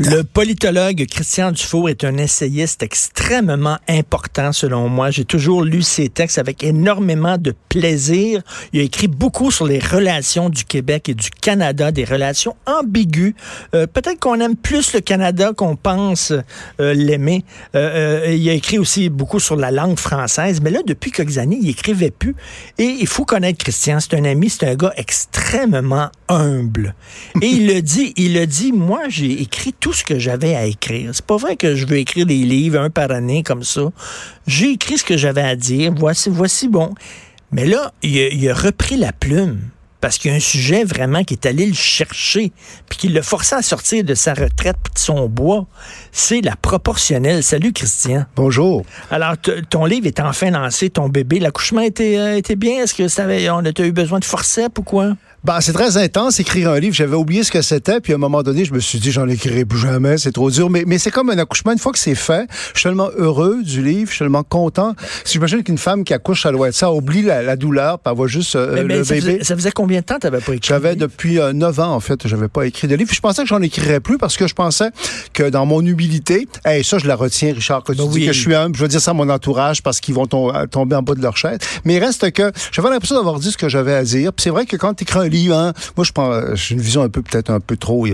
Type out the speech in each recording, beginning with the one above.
Le politologue Christian Dufour est un essayiste extrêmement important selon moi. J'ai toujours lu ses textes avec énormément de plaisir. Il a écrit beaucoup sur les relations du Québec et du Canada, des relations ambiguës. Euh, Peut-être qu'on aime plus le Canada qu'on pense euh, l'aimer. Euh, euh, il a écrit aussi beaucoup sur la langue française, mais là, depuis quelques années, il écrivait plus. Et il faut connaître Christian. C'est un ami, c'est un gars extrêmement humble. Et il le dit, il le dit, moi, j'ai écrit tout ce que j'avais à écrire. C'est pas vrai que je veux écrire des livres un par année comme ça. J'ai écrit ce que j'avais à dire. Voici, voici bon. Mais là, il a, il a repris la plume parce qu'il y a un sujet vraiment qui est allé le chercher, puis qui l'a forcé à sortir de sa retraite puis de son bois. C'est la proportionnelle. Salut, Christian. Bonjour. Alors, ton livre est enfin lancé, ton bébé. L'accouchement était, euh, était bien? Est-ce que ça avait, on a eu besoin de forceps ou quoi? Ben, c'est très intense, écrire un livre. J'avais oublié ce que c'était, puis à un moment donné, je me suis dit, j'en écrirai plus jamais, c'est trop dur. Mais, mais c'est comme un accouchement. Une fois que c'est fait, je suis tellement heureux du livre, je suis tellement content. Si j'imagine qu'une femme qui accouche, ça doit être ça, oublie la, la douleur, puis elle voit juste euh, mais, mais le ça bébé. Faisait, ça faisait combien de temps t'avais pas écrit? J'avais depuis euh, 9 ans, en fait, j'avais pas écrit de livre. Je pensais que j'en écrirais plus parce que je pensais que dans mon humilité, et ça, je la retiens, Richard, que tu Ben dis oui. que je suis humble, je veux dire ça à mon entourage parce qu'ils vont tom- tomber en bas de leur chaise. Mais il reste que j'avais l'impression d'avoir dit ce que j'avais à dire. Puis c'est vrai que quand tu écris un livre, hein, moi, je pense, j'ai une vision un peu, peut-être un peu trop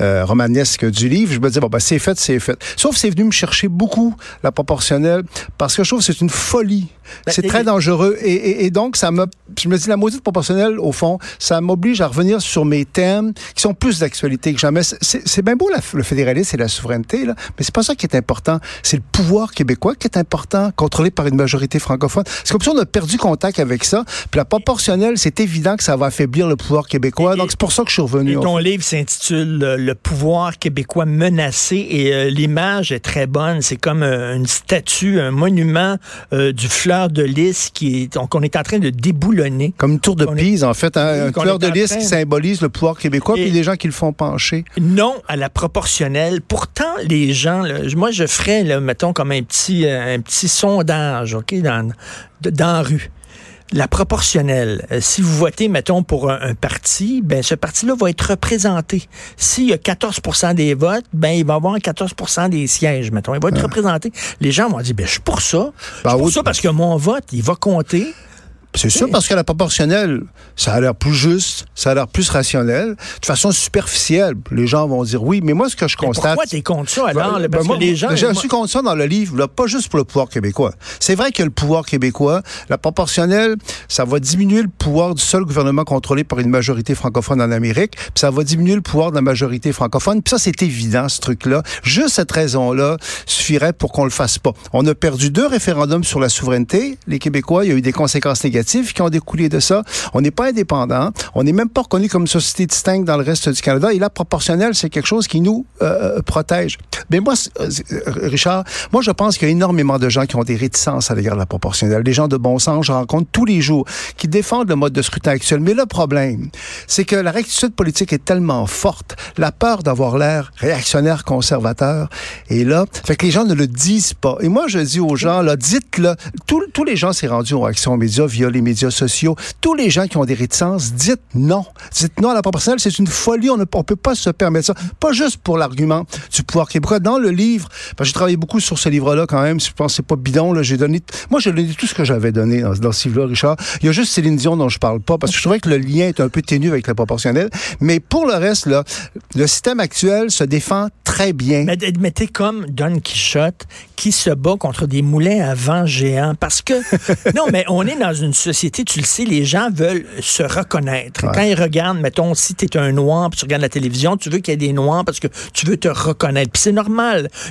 euh, romanesque du livre. Je me dis, bon, ben, c'est fait, c'est fait. Sauf que c'est venu me chercher beaucoup, la proportionnelle, parce que je trouve que c'est une folie. Ben, c'est très dangereux. Et, et, et donc, ça me, je me dis, la maudite proportionnelle, au fond, ça m'oblige à revenir sur mes thèmes qui sont plus d'actualité que jamais. C'est- bien beau la- le fédéralisme et la souveraineté, là, mais c'est pas ça qui est important. C'est le pouvoir québécois qui est important, contrôlé par une majorité francophone. C'est comme si on a perdu contact avec ça. Puis la proportionnelle, c'est évident que ça va affaiblir le pouvoir québécois. Et- donc, c'est pour ça que je suis revenu. Et ton livre s'intitule euh, Le pouvoir québécois menacé et euh, l'image est très bonne. C'est comme euh, une statue, un monument du fleur de lys qui est, qu'on est en train de déboulonner. Comme une tour de est- Pise, en fait, hein, Oui, un qu'on fleur de lys qui symbolise le pouvoir québécois, Et- puis les gens qui le font pencher. Non à la proportionnelle. Pourtant, les gens, là, moi, je ferais, là, mettons, comme un petit, euh, un petit sondage, OK, dans, dans la rue. La proportionnelle, euh, si vous votez, mettons, pour un, un parti, ben ce parti-là va être représenté. S'il y a 14% des votes, ben il va avoir 14% des sièges, mettons. Il va être représenté. Les gens vont dire, ben je suis pour ça. Je Ben suis pour oui. ça parce que mon vote, il va compter. C'est sûr parce que la proportionnelle, ça a l'air plus juste, ça a l'air plus rationnel. De façon superficielle, les gens vont dire oui, mais moi, ce que je Mais constate... pourquoi t'es contre ça, alors? Ben, parce ben, que les gens... Je moi- suis contre ça dans le livre, là, pas juste pour le pouvoir québécois. C'est vrai que le pouvoir québécois, la proportionnelle, ça va diminuer le pouvoir du seul gouvernement contrôlé par une majorité francophone en Amérique, puis ça va diminuer le pouvoir de la majorité francophone. Puis ça, c'est évident, ce truc-là. Juste cette raison-là suffirait pour qu'on le fasse pas. On a perdu deux référendums sur la souveraineté. Les Québécois, il y a eu des conséquences négatives qui ont découlé de ça. On n'est pas indépendant. On n'est même pas reconnu comme société distincte dans le reste du Canada. Et la proportionnelle, c'est quelque chose qui nous euh, protège. Mais moi, c'est- euh, Richard, moi, je pense qu'il y a énormément de gens qui ont des réticences à l'égard de la proportionnelle. Des gens de bon sens, je rencontre tous les jours, qui défendent le mode de scrutin actuel. Mais le problème, c'est que la rectitude politique est tellement forte, la peur d'avoir l'air réactionnaire, conservateur, est là. Fait que les gens ne le disent pas. Et moi, je dis aux gens, là, dites-le. Tous, les gens s'est rendu aux actions médias via les médias sociaux. Tous les gens qui ont des réticences, dites non. Dites non à la proportionnelle. C'est une folie. On ne peut pas se permettre ça. Pas juste pour l'argument du pouvoir québécois. Dans le livre, parce que j'ai travaillé beaucoup sur ce livre-là quand même. Je pense que c'est pas bidon. Là, j'ai donné, moi, j'ai donné tout ce que j'avais donné dans, dans ce livre-là, Richard. Il y a juste Céline Dion dont je parle pas parce que je trouvais que le lien est un peu ténu avec la proportionnelle. Mais pour le reste, là, le système actuel se défend très bien. Mais, mais t'es comme Don Quichotte qui se bat contre des moulins à vent géants. Parce que, non, mais on est dans une société, tu le sais, les gens veulent se reconnaître. Ouais. Quand ils regardent, mettons, si tu es un noir, puis tu regardes la télévision, tu veux qu'il y ait des noirs parce que tu veux te reconnaître. Puis c'est normal.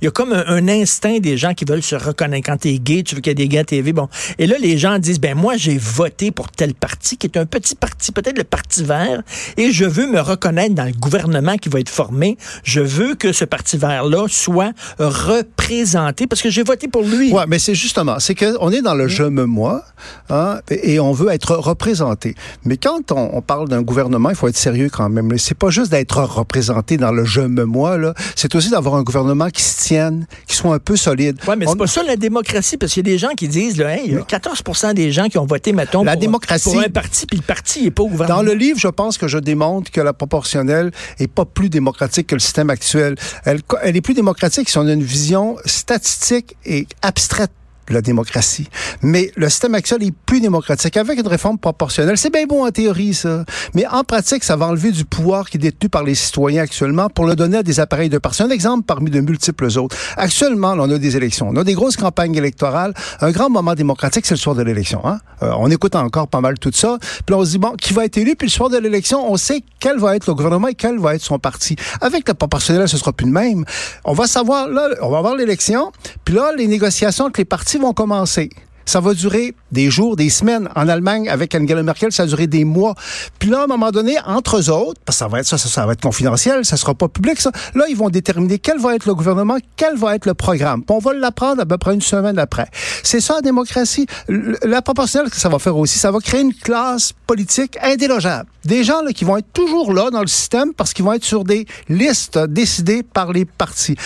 Il y a comme un, un instinct des gens qui veulent se reconnaître. Quand tu es gay, tu veux qu'il y ait des gays à TV. Bon. Et là, les gens disent, ben moi, j'ai voté pour tel parti, qui est un petit parti, peut-être le Parti vert, et je veux me reconnaître dans le gouvernement qui va être formé. Je veux que ce Parti vert-là soit représenté parce que j'ai voté pour lui. Ouais, mais c'est justement, c'est que on est dans le je me moi, hein, et, et, on veut être représenté. Mais quand on, parle d'un gouvernement, il faut être sérieux quand même. C'est pas juste d'être représenté dans le je me moi, là. C'est aussi d'avoir un gouvernement qui se tienne, qui soit un peu solide. Oui, mais c'est pas ça la démocratie, parce qu'il y a des gens qui disent, là, il y a 14 des gens qui ont voté, mettons, la pour, démocratie, pour un parti, puis le parti n'est pas ouvert. Dans le livre, je pense que je démontre que la proportionnelle est pas plus démocratique que le système actuel. Elle, elle est plus démocratique si on a une vision statistique et abstraite la démocratie. Mais le système actuel est plus démocratique. Avec une réforme proportionnelle, c'est bien bon en théorie, ça. Mais en pratique, ça va enlever du pouvoir qui est détenu par les citoyens actuellement pour le donner à des appareils de parti. Un exemple parmi de multiples autres. Actuellement, on a des élections. On a des grosses campagnes électorales. Un grand moment démocratique, c'est le soir de l'élection. Hein? Euh, on écoute encore pas mal tout ça. Puis on se dit, bon, qui va être élu? Puis le soir de l'élection, on sait quel va être le gouvernement et quel va être son parti. Avec la proportionnelle, ce sera plus le même. On va savoir, là, on va avoir l'élection. Puis là, les négociations avec les partis vont commencer? Ça va durer des jours, des semaines. En Allemagne, avec Angela Merkel, ça a duré des mois. Puis là, à un moment donné, entre eux autres, parce que ça va être ça, ça, va être confidentiel, ça sera pas public, ça. Là, ils vont déterminer quel va être le gouvernement, quel va être le programme. Puis on va l'apprendre à peu près une semaine après. C'est ça, la démocratie. La proportionnelle que ça va faire aussi, ça va créer une classe politique indélogeable. Des gens qui vont être toujours là dans le système parce qu'ils vont être sur des listes décidées par les partis.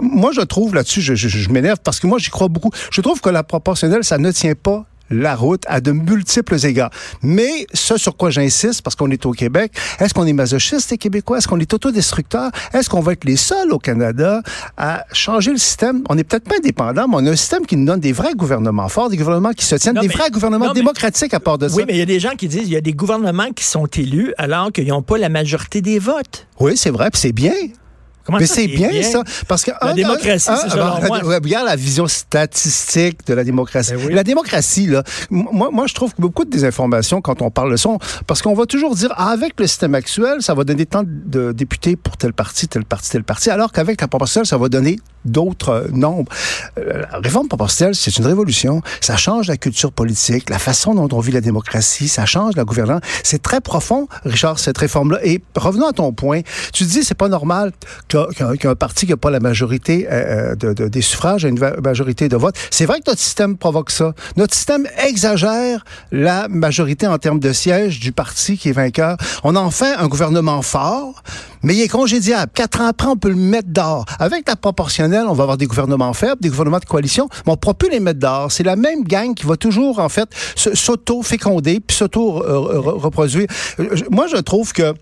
Moi, je trouve là-dessus, je m'énerve parce que moi, j'y crois beaucoup. Je trouve que la proportionnelle, ça ne tient pas la route à de multiples égards. Mais ce sur quoi j'insiste, parce qu'on est au Québec, est-ce qu'on est masochiste, les Québécois? Est-ce qu'on est autodestructeur? Est-ce qu'on va être les seuls au Canada à changer le système? On n'est peut-être pas indépendant, mais on a un système qui nous donne des vrais gouvernements forts, des gouvernements qui se tiennent, des vrais gouvernements démocratiques à part de ça. Oui, mais il y a des gens qui disent qu'il y a des gouvernements qui sont élus alors qu'ils n'ont pas la majorité des votes. Oui, c'est vrai, puis c'est bien mais c'est bien, ça. Parce que la démocratie, c'est moi. Regarde la vision statistique de la démocratie. Ben la démocratie, là, moi, moi, je trouve que beaucoup de désinformation quand on parle de ça, parce qu'on va toujours dire, ah, avec le système actuel, ça va donner tant de députés pour tel parti, tel parti, tel parti, alors qu'avec la proportionnelle, ça va donner d'autres euh, nombres. Euh, la réforme proportionnelle, c'est une révolution. Ça change la culture politique, la façon dont on vit la démocratie, ça change la gouvernance. C'est très profond, Richard, cette réforme-là. Et revenons à ton point. Tu dis, c'est pas normal qu'un parti qui n'a pas la majorité euh, de, des suffrages a une majorité de votes. C'est vrai que notre système provoque ça. Notre système exagère la majorité en termes de sièges du parti qui est vainqueur. On en fait un gouvernement fort, mais il est congédiable. Quatre ans après, on peut le mettre dehors. Avec la proportionnelle, on va avoir des gouvernements faibles, des gouvernements de coalition, mais on ne pourra plus les mettre dehors. C'est la même gang qui va toujours, en fait, s'auto-féconder puis s'auto-reproduire. Moi, je trouve que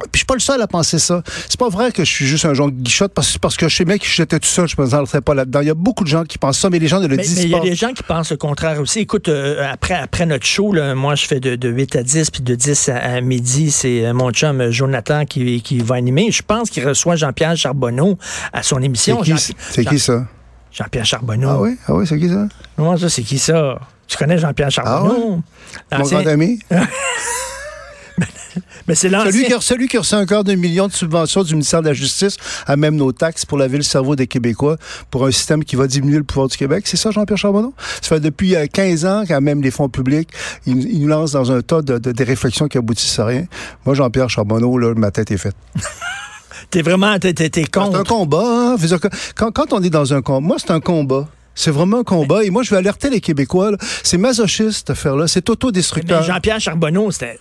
puis je suis pas le seul à penser ça. C'est pas vrai que je suis juste un genre de guichotte parce, parce que je sais bien que j'étais tout seul, je me pas là-dedans. Il y a beaucoup de gens qui pensent ça, mais les gens ne le disent pas. Mais il y a des gens qui pensent le contraire aussi. Écoute, euh, après, après notre show, là, moi je fais de, de, 8 à 10, puis de 10 à, midi, c'est euh, mon chum euh, Jonathan qui, qui va animer. Je pense qu'il reçoit Jean-Pierre Charbonneau à son émission. C'est qui, ça? Jean-Pierre Charbonneau. Ah oui? Ah oui, c'est qui ça? Moi, ça, c'est qui ça? Tu connais Jean-Pierre Charbonneau? Ah Mon grand ami? Mais c'est celui qui, a, celui qui a reçu un quart de million de subventions du ministère de la Justice à même nos taxes pour laver le cerveau des Québécois pour un système qui va diminuer le pouvoir du Québec. C'est ça, Jean-Pierre Charbonneau? Ça fait depuis 15 euh, ans, quand même, les fonds publics, ils, nous lancent dans un tas de, de, réflexions qui aboutissent à rien. Moi, Jean-Pierre Charbonneau, là, ma tête est faite. t'es vraiment, t'es, t'es, contre. C'est un combat. Hein? Quand, quand on est dans un combat, moi, c'est un combat. C'est vraiment un combat. Et moi, je vais alerter les Québécois. C'est masochiste, cette affaire-là. C'est autodestructeur. Jean-Pierre Charbonneau, c'est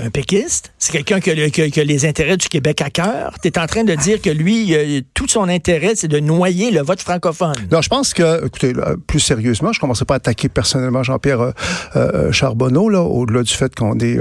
un péquiste. C'est quelqu'un qui, a les intérêts du Québec à cœur. Tu es en train de dire que lui, tout son intérêt, c'est de noyer le vote francophone. Non, je pense que, écoutez, plus sérieusement, je ne commencerai pas à attaquer personnellement Jean-Pierre euh, euh, Charbonneau, là, au-delà du fait qu'on est...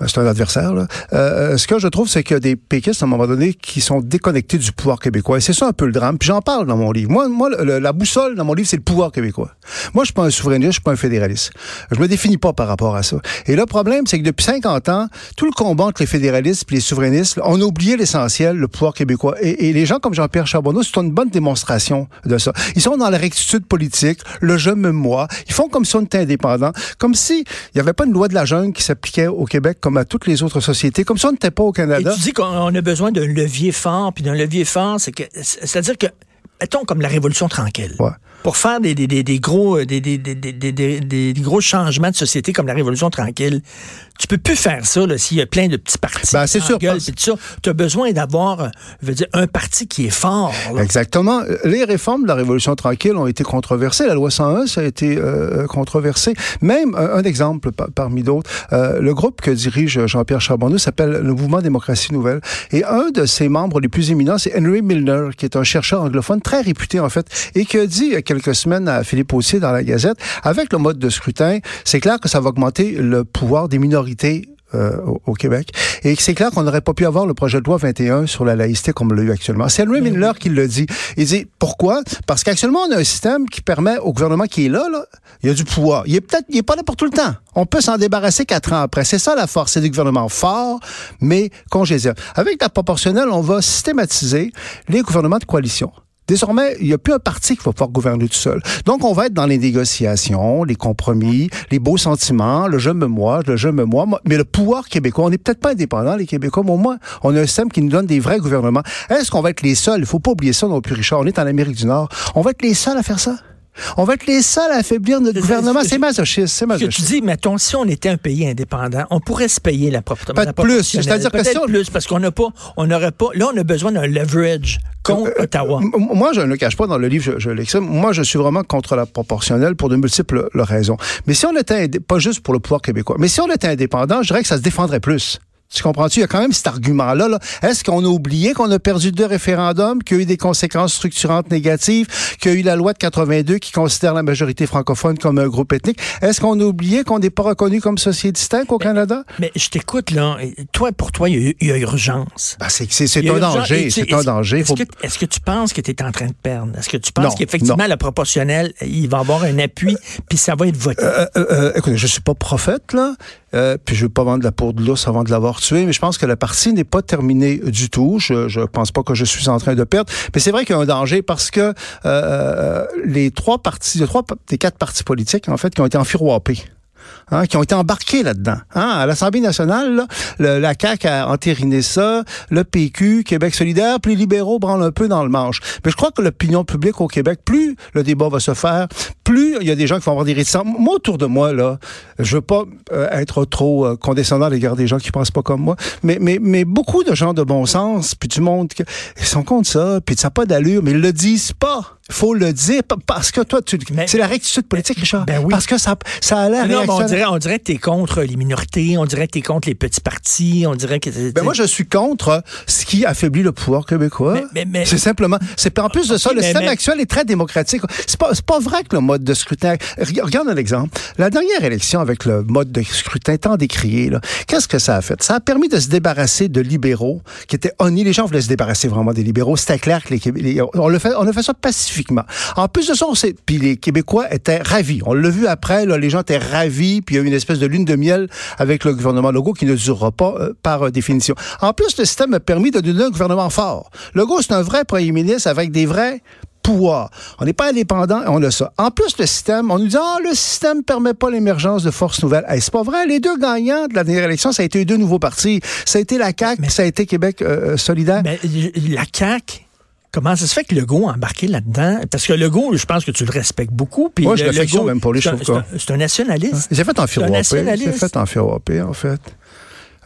Euh, c'est un adversaire. Là. Euh, euh, ce que je trouve, c'est qu'il y a des péquistes, à un moment donné, qui sont déconnectés du pouvoir québécois. Et c'est ça un peu le drame. Puis j'en parle dans mon livre. Moi, moi la boussole dans mon livre, c'est le pouvoir québécois. Moi, je suis pas un souverainiste, je suis pas un fédéraliste. Je me définis pas par rapport à ça. Et le problème, c'est que depuis 50 ans, tout le combat entre les fédéralistes et les souverainistes, on a oublié l'essentiel, le pouvoir québécois. Et, et les gens comme Jean-Pierre Charbonneau, c'est une bonne démonstration de ça. Ils sont dans la rectitude politique, le je me moi. Ils font comme si on était indépendant, comme si il n'y avait pas une loi de la jungle qui s'appliquait au Québec comme à toutes les autres sociétés, comme ça on n'était pas au Canada. Et tu dis qu'on a besoin d'un levier fort, puis d'un levier fort, c'est que, c'est-à-dire que mettons comme la Révolution tranquille. Ouais. Pour faire des, des, des, des gros, des, des, des, des, gros changements de société comme la Révolution tranquille, tu peux plus faire ça là, s'il y a plein de petits partis. Ben, c'est sûr. Tu as besoin d'avoir, euh, un parti qui est fort. là. Exactement. Les réformes de la Révolution tranquille ont été controversées. La loi 101, ça a été euh, controversé. Même un, un exemple pa- parmi d'autres, euh, le groupe que dirige Jean-Pierre Charbonneau s'appelle le Mouvement Démocratie Nouvelle. Et un de ses membres les plus éminents, c'est Henry Milner, qui est un chercheur anglophone très réputé en fait, et qui a dit quelques semaines à Philippe Aussier dans la Gazette, avec le mode de scrutin, c'est clair que ça va augmenter le pouvoir des minorités euh, au, au Québec. Et c'est clair qu'on n'aurait pas pu avoir le projet de loi 21 sur la laïcité comme on l'a eu actuellement. C'est Henry Miller qui le dit. Il dit pourquoi? Parce qu'actuellement, on a un système qui permet au gouvernement qui est là, là il y a du pouvoir. Il est peut-être, il est pas là pour tout le temps. On peut s'en débarrasser quatre ans après. C'est ça la force. C'est des gouvernements forts, mais congédiants. Avec la proportionnelle, on va systématiser les gouvernements de coalition. Désormais, il n'y a plus un parti qui va pouvoir gouverner tout seul. Donc, on va être dans les négociations, les compromis, les beaux sentiments, le je me moi, le je me moi. Mais le pouvoir québécois, on n'est peut-être pas indépendants, les Québécois, mais au moins, on a un système qui nous donne des vrais gouvernements. Est-ce qu'on va être les seuls? Il faut pas oublier ça non plus, Richard. On est en Amérique du Nord. On va être les seuls à faire ça? On va être les seuls à affaiblir notre gouvernement. c'est- C'est masochiste, c'est Ce que masochiste. tu dis, mettons, si on était un pays indépendant, on pourrait se payer la propre la plus. C'est-à-dire que Peut-être si on- plus, parce qu'on n'a pas, on n'aurait pas, là, on a besoin d'un leverage contre Euh, Ottawa. M- Moi, je ne le cache pas dans le livre, je, je l'exprime. Moi, je suis vraiment contre la proportionnelle pour de multiples le- raisons. Mais si on était, pas juste pour le pouvoir québécois, mais si on était indépendant, je dirais que ça se défendrait plus. Tu comprends-tu? Il y a quand même cet argument-là. Là. Est-ce qu'on a oublié qu'on a perdu deux référendums, qu'il y a eu des conséquences structurantes négatives, qu'il y a eu la loi de 82 qui considère la majorité francophone comme un groupe ethnique? Est-ce qu'on a oublié qu'on n'est pas reconnu comme société distincte au Canada? Mais je t'écoute, là. Toi, pour toi, il y a, y urgence. Ben, c'est un. Et danger. C'est un danger. Est-ce que, tu penses que tu es en train de perdre? Est-ce que tu penses qu'effectivement, non. la proportionnelle, il va avoir un appui, puis ça va être voté? Euh, euh, euh, écoutez, je suis pas prophète, là, euh, puis je veux pas vendre la peau de l'ours avant de l'avoir tué, mais je pense que la partie n'est pas terminée du tout. Je, je pense pas que je suis en train de perdre. Mais c'est vrai qu'il y a un danger parce que euh, les trois partis, les trois des quatre partis politiques, en fait, qui ont été enfiroapés. Hein, qui ont été embarqués là-dedans. Hein, à l'Assemblée nationale, le- la CAQ a entériné ça, le PQ, Québec solidaire, puis les libéraux branlent un peu dans le manche. Mais je crois que l'opinion publique au Québec, plus le débat va se faire, plus il y a des gens qui vont avoir des réticences. Moi, autour de moi, là, je veux pas euh, être trop euh, condescendant à l'égard des gens qui pensent pas comme moi, mais, mais, mais beaucoup de gens de bon sens, puis du monde, ils sont contre ça, puis ça n'a pas d'allure, mais ils le disent pas. Faut le dire pa- parce que toi, tu, c'est la rectitude politique, Richard. Ben oui. Parce que ça, ça a l'air Non, mais on dirait, on dirait que tu es contre les minorités, on dirait que tu es contre les petits partis, on dirait que... t'es- Ben moi, je suis contre ce qui affaiblit le pouvoir québécois. Mais- mais- mais- c'est simplement. C'est en plus de ça, le système actuel est très démocratique. C'est pas, c'est pas vrai que le mode de scrutin. Reg- Regarde un exemple. La dernière élection avec le mode de scrutin tant décrié, là, qu'est-ce que ça a fait? Ça a permis de se débarrasser de libéraux qui étaient honnis. Les gens voulaient se débarrasser vraiment des libéraux. C'était clair que les, les- on le fait, on a fait ça pacifiquement. En plus de ça, on sait, puis les Québécois étaient ravis. On l'a vu après, là, les gens étaient ravis, puis il y a eu une espèce de lune de miel avec le gouvernement Legault qui ne durera pas euh, par euh, définition. En plus, le système a permis de donner un gouvernement fort. Legault, c'est un vrai premier ministre avec des vrais pouvoirs. On n'est pas indépendant, on a ça. En plus, le système, on nous dit, ah, le système permet pas l'émergence de forces nouvelles. Hey, c'est pas vrai. Les deux gagnants de la dernière élection, ça a été les deux nouveaux partis. Ça a été la CAQ, puis ça a été Québec euh, solidaire. Mais la CAQ, comment ça se fait que Legault a embarqué là-dedans? Parce que Legault, je pense que tu le respectes beaucoup. Puis Moi, je le- Legault, même pour lui, je c'est un- trouve c'est un- C'est un nationaliste. Il s'est fait nationaliste. s'est fait en fait.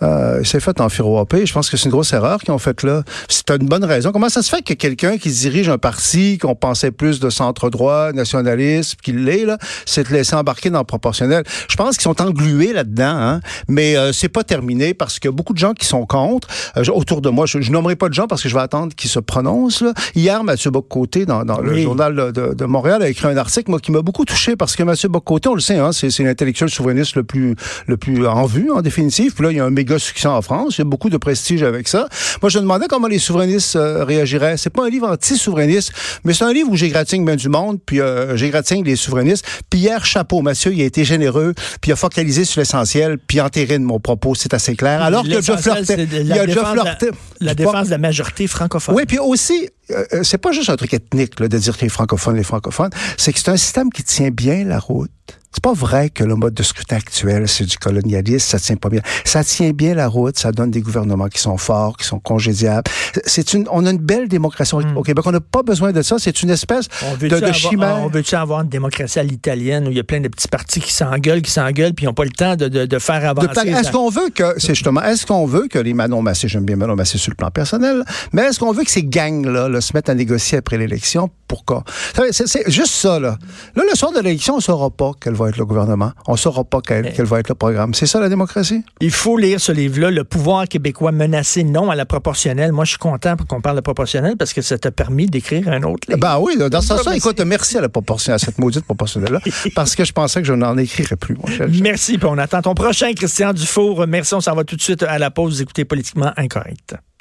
Euh, il s'est fait enfiroiper. Je pense que c'est une grosse erreur qu'ils ont faite là. C'est une bonne raison. Comment ça se fait que quelqu'un qui dirige un parti qu'on pensait plus de centre-droit, nationaliste, qu'il l'est, là, s'est laissé embarquer dans le proportionnel? Je pense qu'ils sont englués là-dedans, hein? mais euh, c'est pas terminé parce que beaucoup de gens qui sont contre, euh, autour de moi, je, je nommerai pas de gens parce que je vais attendre qu'ils se prononcent. Là. Hier, Mathieu Bocoté, dans, dans le journal de, de Montréal, a écrit un article moi, qui m'a beaucoup touché parce que Mathieu Bocoté, on le sait, hein, c'est, c'est l'intellectuel souverainiste le plus, le plus en vue, en définitive. Puis là, il y a un méga succès en France. Il y a beaucoup de prestige avec ça. Moi, je me demandais comment les souverainistes euh, réagiraient. C'est pas un livre anti-souverainiste, mais c'est un livre où j'égratigne bien du monde, puis euh, j'égratigne les souverainistes. Puis hier, chapeau, Mathieu, il a été généreux, puis il a focalisé sur l'essentiel, puis entérine mon propos, c'est assez clair. Alors flirté. c'est de Il la a déjà la- flirté. La défense de la majorité francophone. oui, puis aussi, euh, euh, c'est pas juste un truc ethnique là, de dire que les francophones, les francophones, c'est que c'est un système qui tient bien la route. C'est pas vrai que le mode de scrutin actuel, c'est du colonialisme, ça tient pas bien. Ça tient bien la route, ça donne des gouvernements qui sont forts, qui sont congédiables. C'est une, on a une belle démocratie au hmm. Québec. On n'a pas besoin de ça. C'est une espèce de, de chimère. On veut-tu avoir une démocratie à l'italienne où il y a plein de petits partis qui s'engueulent, qui s'engueulent, puis ils n'ont pas le temps de, de, de faire avancer. Est-ce qu'on veut que, c'est justement, est-ce qu'on veut que les Manon Massé, j'aime bien Manon Massé sur le plan personnel, mais est-ce qu'on veut que ces gangs-là se mettent à négocier après l'élection? Pourquoi? C'est juste ça, là. Là, le soir de l'élection, on ne saura pas quel va être le gouvernement. On ne saura pas quel, quel, va être le programme. C'est ça, la démocratie? Il faut lire ce livre-là, Le pouvoir québécois menacé non à la proportionnelle. Moi, je suis content qu'on parle de proportionnelle parce que ça t'a permis d'écrire un autre livre. Ben oui, dans ce sens écoute, merci à la proportionnelle, à cette maudite proportionnelle-là, parce que je pensais que je n'en écrirais plus, mon cher. Merci, puis on attend ton prochain, Christian Dufour. Merci, on s'en va tout de suite à la pause. Vous écoutez Politiquement Incorrect.